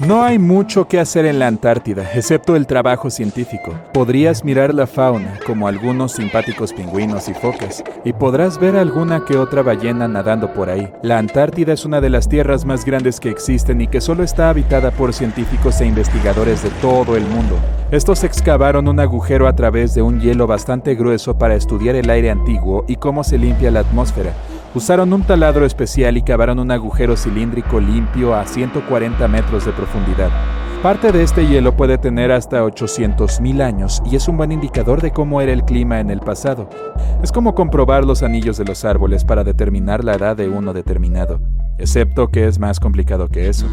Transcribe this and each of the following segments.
No hay mucho que hacer en la Antártida, excepto el trabajo científico. Podrías mirar la fauna, como algunos simpáticos pingüinos y focas, y podrás ver alguna que otra ballena nadando por ahí. La Antártida es una de las tierras más grandes que existen y que solo está habitada por científicos e investigadores de todo el mundo. Estos excavaron un agujero a través de un hielo bastante grueso para estudiar el aire antiguo y cómo se limpia la atmósfera. Usaron un taladro especial y cavaron un agujero cilíndrico limpio a 140 metros de profundidad. Parte de este hielo puede tener hasta 800.000 años y es un buen indicador de cómo era el clima en el pasado. Es como comprobar los anillos de los árboles para determinar la edad de uno determinado, excepto que es más complicado que eso.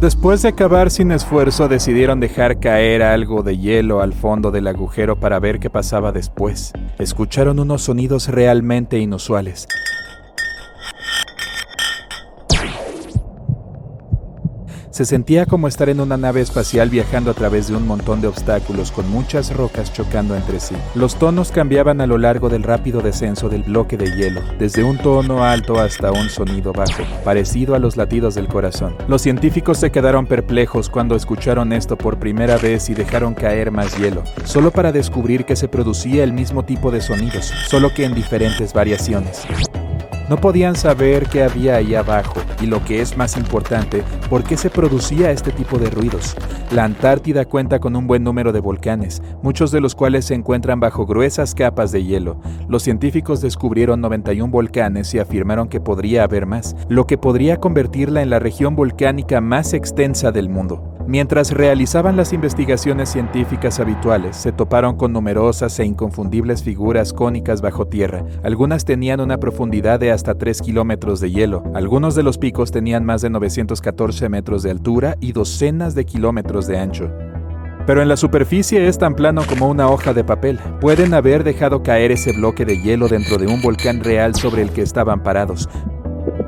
Después de cavar sin esfuerzo, decidieron dejar caer algo de hielo al fondo del agujero para ver qué pasaba después. Escucharon unos sonidos realmente inusuales. Se sentía como estar en una nave espacial viajando a través de un montón de obstáculos con muchas rocas chocando entre sí. Los tonos cambiaban a lo largo del rápido descenso del bloque de hielo, desde un tono alto hasta un sonido bajo, parecido a los latidos del corazón. Los científicos se quedaron perplejos cuando escucharon esto por primera vez y dejaron caer más hielo, solo para descubrir que se producía el mismo tipo de sonidos, solo que en diferentes variaciones. No podían saber qué había ahí abajo y lo que es más importante, por qué se producía este tipo de ruidos. La Antártida cuenta con un buen número de volcanes, muchos de los cuales se encuentran bajo gruesas capas de hielo. Los científicos descubrieron 91 volcanes y afirmaron que podría haber más, lo que podría convertirla en la región volcánica más extensa del mundo. Mientras realizaban las investigaciones científicas habituales, se toparon con numerosas e inconfundibles figuras cónicas bajo tierra. Algunas tenían una profundidad de hasta 3 kilómetros de hielo. Algunos de los picos tenían más de 914 metros de altura y docenas de kilómetros de ancho. Pero en la superficie es tan plano como una hoja de papel. Pueden haber dejado caer ese bloque de hielo dentro de un volcán real sobre el que estaban parados,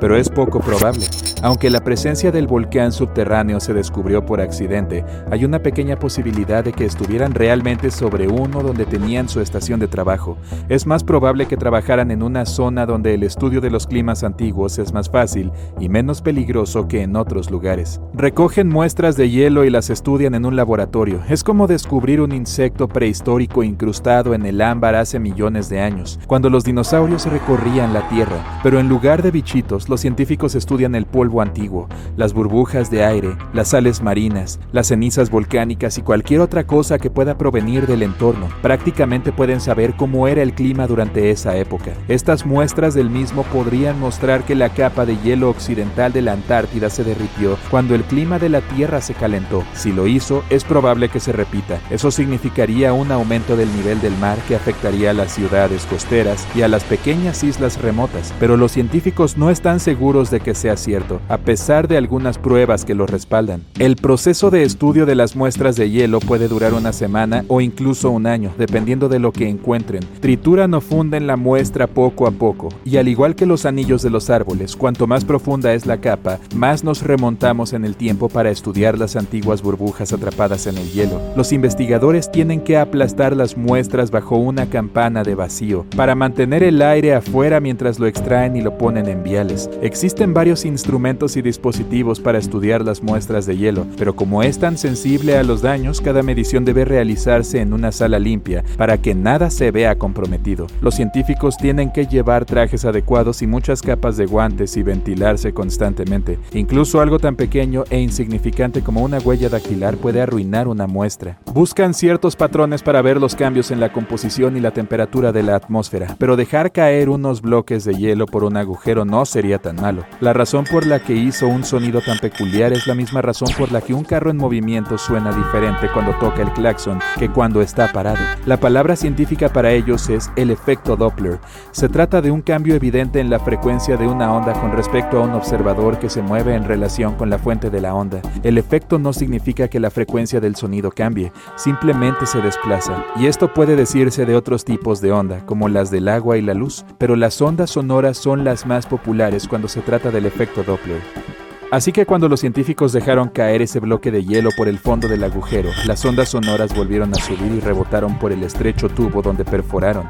pero es poco probable. Aunque la presencia del volcán subterráneo se descubrió por accidente, hay una pequeña posibilidad de que estuvieran realmente sobre uno donde tenían su estación de trabajo. Es más probable que trabajaran en una zona donde el estudio de los climas antiguos es más fácil y menos peligroso que en otros lugares. Recogen muestras de hielo y las estudian en un laboratorio. Es como descubrir un insecto prehistórico incrustado en el ámbar hace millones de años, cuando los dinosaurios recorrían la Tierra, pero en lugar de bichitos, los científicos estudian el polvo antiguo, las burbujas de aire, las sales marinas, las cenizas volcánicas y cualquier otra cosa que pueda provenir del entorno. Prácticamente pueden saber cómo era el clima durante esa época. Estas muestras del mismo podrían mostrar que la capa de hielo occidental de la Antártida se derritió cuando el clima de la Tierra se calentó. Si lo hizo, es probable que se repita. Eso significaría un aumento del nivel del mar que afectaría a las ciudades costeras y a las pequeñas islas remotas, pero los científicos no están seguros de que sea cierto a pesar de algunas pruebas que lo respaldan. El proceso de estudio de las muestras de hielo puede durar una semana o incluso un año, dependiendo de lo que encuentren. Trituran o funden la muestra poco a poco, y al igual que los anillos de los árboles, cuanto más profunda es la capa, más nos remontamos en el tiempo para estudiar las antiguas burbujas atrapadas en el hielo. Los investigadores tienen que aplastar las muestras bajo una campana de vacío para mantener el aire afuera mientras lo extraen y lo ponen en viales. Existen varios instrumentos y dispositivos para estudiar las muestras de hielo, pero como es tan sensible a los daños, cada medición debe realizarse en una sala limpia para que nada se vea comprometido. Los científicos tienen que llevar trajes adecuados y muchas capas de guantes y ventilarse constantemente. Incluso algo tan pequeño e insignificante como una huella dactilar puede arruinar una muestra. Buscan ciertos patrones para ver los cambios en la composición y la temperatura de la atmósfera, pero dejar caer unos bloques de hielo por un agujero no sería tan malo. La razón por la que hizo un sonido tan peculiar es la misma razón por la que un carro en movimiento suena diferente cuando toca el claxon que cuando está parado. La palabra científica para ellos es el efecto Doppler. Se trata de un cambio evidente en la frecuencia de una onda con respecto a un observador que se mueve en relación con la fuente de la onda. El efecto no significa que la frecuencia del sonido cambie, simplemente se desplaza. Y esto puede decirse de otros tipos de onda, como las del agua y la luz, pero las ondas sonoras son las más populares cuando se trata del efecto Doppler. Así que cuando los científicos dejaron caer ese bloque de hielo por el fondo del agujero, las ondas sonoras volvieron a subir y rebotaron por el estrecho tubo donde perforaron.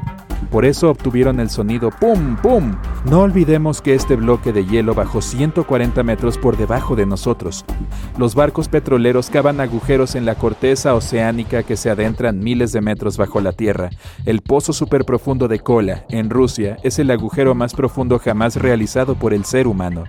Por eso obtuvieron el sonido ¡pum, pum! No olvidemos que este bloque de hielo bajó 140 metros por debajo de nosotros. Los barcos petroleros cavan agujeros en la corteza oceánica que se adentran miles de metros bajo la tierra. El pozo superprofundo de Kola, en Rusia, es el agujero más profundo jamás realizado por el ser humano.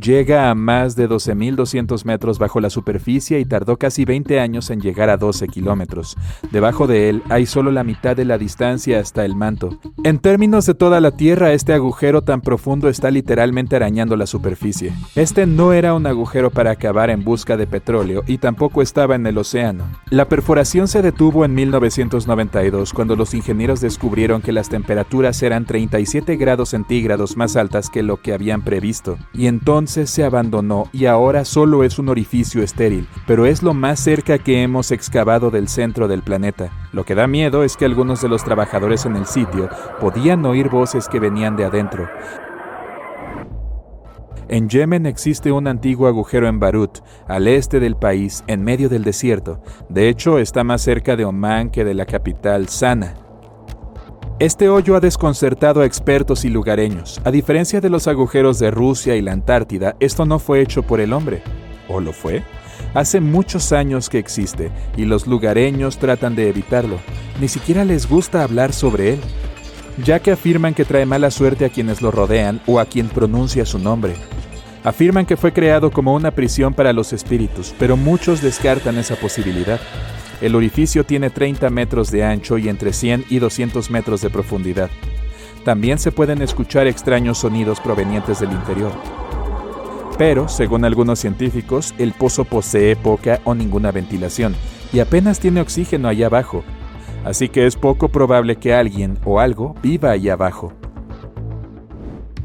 Llega a más de 12.200 metros bajo la superficie y tardó casi 20 años en llegar a 12 kilómetros. Debajo de él hay solo la mitad de la distancia hasta el manto. En términos de toda la Tierra, este agujero tan profundo está literalmente arañando la superficie. Este no era un agujero para acabar en busca de petróleo y tampoco estaba en el océano. La perforación se detuvo en 1992 cuando los ingenieros descubrieron que las temperaturas eran 37 grados centígrados más altas que lo que habían previsto. Y entonces se abandonó y ahora solo es un orificio estéril, pero es lo más cerca que hemos excavado del centro del planeta. Lo que da miedo es que algunos de los trabajadores en el sitio podían oír voces que venían de adentro. En Yemen existe un antiguo agujero en Barut, al este del país, en medio del desierto. De hecho, está más cerca de Omán que de la capital, Sana. Este hoyo ha desconcertado a expertos y lugareños. A diferencia de los agujeros de Rusia y la Antártida, esto no fue hecho por el hombre. ¿O lo fue? Hace muchos años que existe y los lugareños tratan de evitarlo. Ni siquiera les gusta hablar sobre él, ya que afirman que trae mala suerte a quienes lo rodean o a quien pronuncia su nombre. Afirman que fue creado como una prisión para los espíritus, pero muchos descartan esa posibilidad. El orificio tiene 30 metros de ancho y entre 100 y 200 metros de profundidad. También se pueden escuchar extraños sonidos provenientes del interior. Pero, según algunos científicos, el pozo posee poca o ninguna ventilación y apenas tiene oxígeno allá abajo, así que es poco probable que alguien o algo viva allá abajo.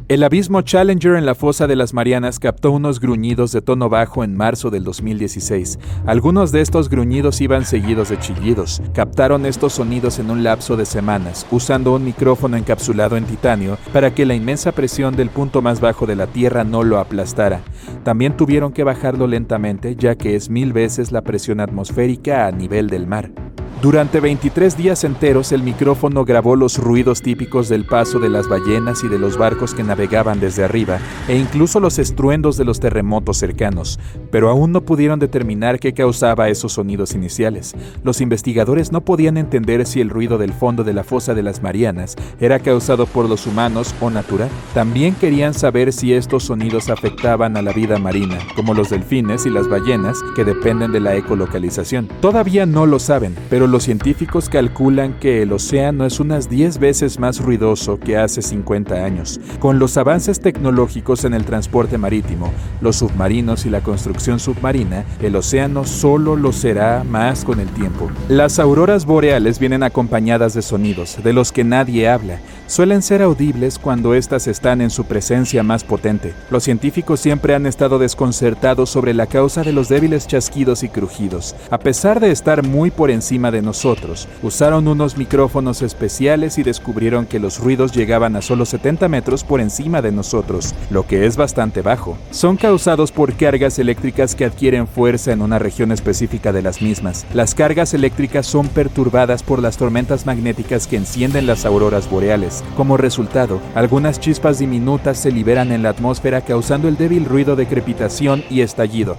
El abismo Challenger en la fosa de las Marianas captó unos gruñidos de tono bajo en marzo del 2016. Algunos de estos gruñidos iban seguidos de chillidos. Captaron estos sonidos en un lapso de semanas, usando un micrófono encapsulado en titanio para que la inmensa presión del punto más bajo de la Tierra no lo aplastara. También tuvieron que bajarlo lentamente ya que es mil veces la presión atmosférica a nivel del mar. Durante 23 días enteros el micrófono grabó los ruidos típicos del paso de las ballenas y de los barcos que navegaban desde arriba, e incluso los estruendos de los terremotos cercanos, pero aún no pudieron determinar qué causaba esos sonidos iniciales. Los investigadores no podían entender si el ruido del fondo de la fosa de las Marianas era causado por los humanos o natural. También querían saber si estos sonidos afectaban a la vida marina, como los delfines y las ballenas, que dependen de la ecolocalización. Todavía no lo saben, pero los científicos calculan que el océano es unas 10 veces más ruidoso que hace 50 años. Con los avances tecnológicos en el transporte marítimo, los submarinos y la construcción submarina, el océano solo lo será más con el tiempo. Las auroras boreales vienen acompañadas de sonidos, de los que nadie habla. Suelen ser audibles cuando éstas están en su presencia más potente. Los científicos siempre han estado desconcertados sobre la causa de los débiles chasquidos y crujidos. A pesar de estar muy por encima de nosotros. Usaron unos micrófonos especiales y descubrieron que los ruidos llegaban a solo 70 metros por encima de nosotros, lo que es bastante bajo. Son causados por cargas eléctricas que adquieren fuerza en una región específica de las mismas. Las cargas eléctricas son perturbadas por las tormentas magnéticas que encienden las auroras boreales. Como resultado, algunas chispas diminutas se liberan en la atmósfera causando el débil ruido de crepitación y estallido.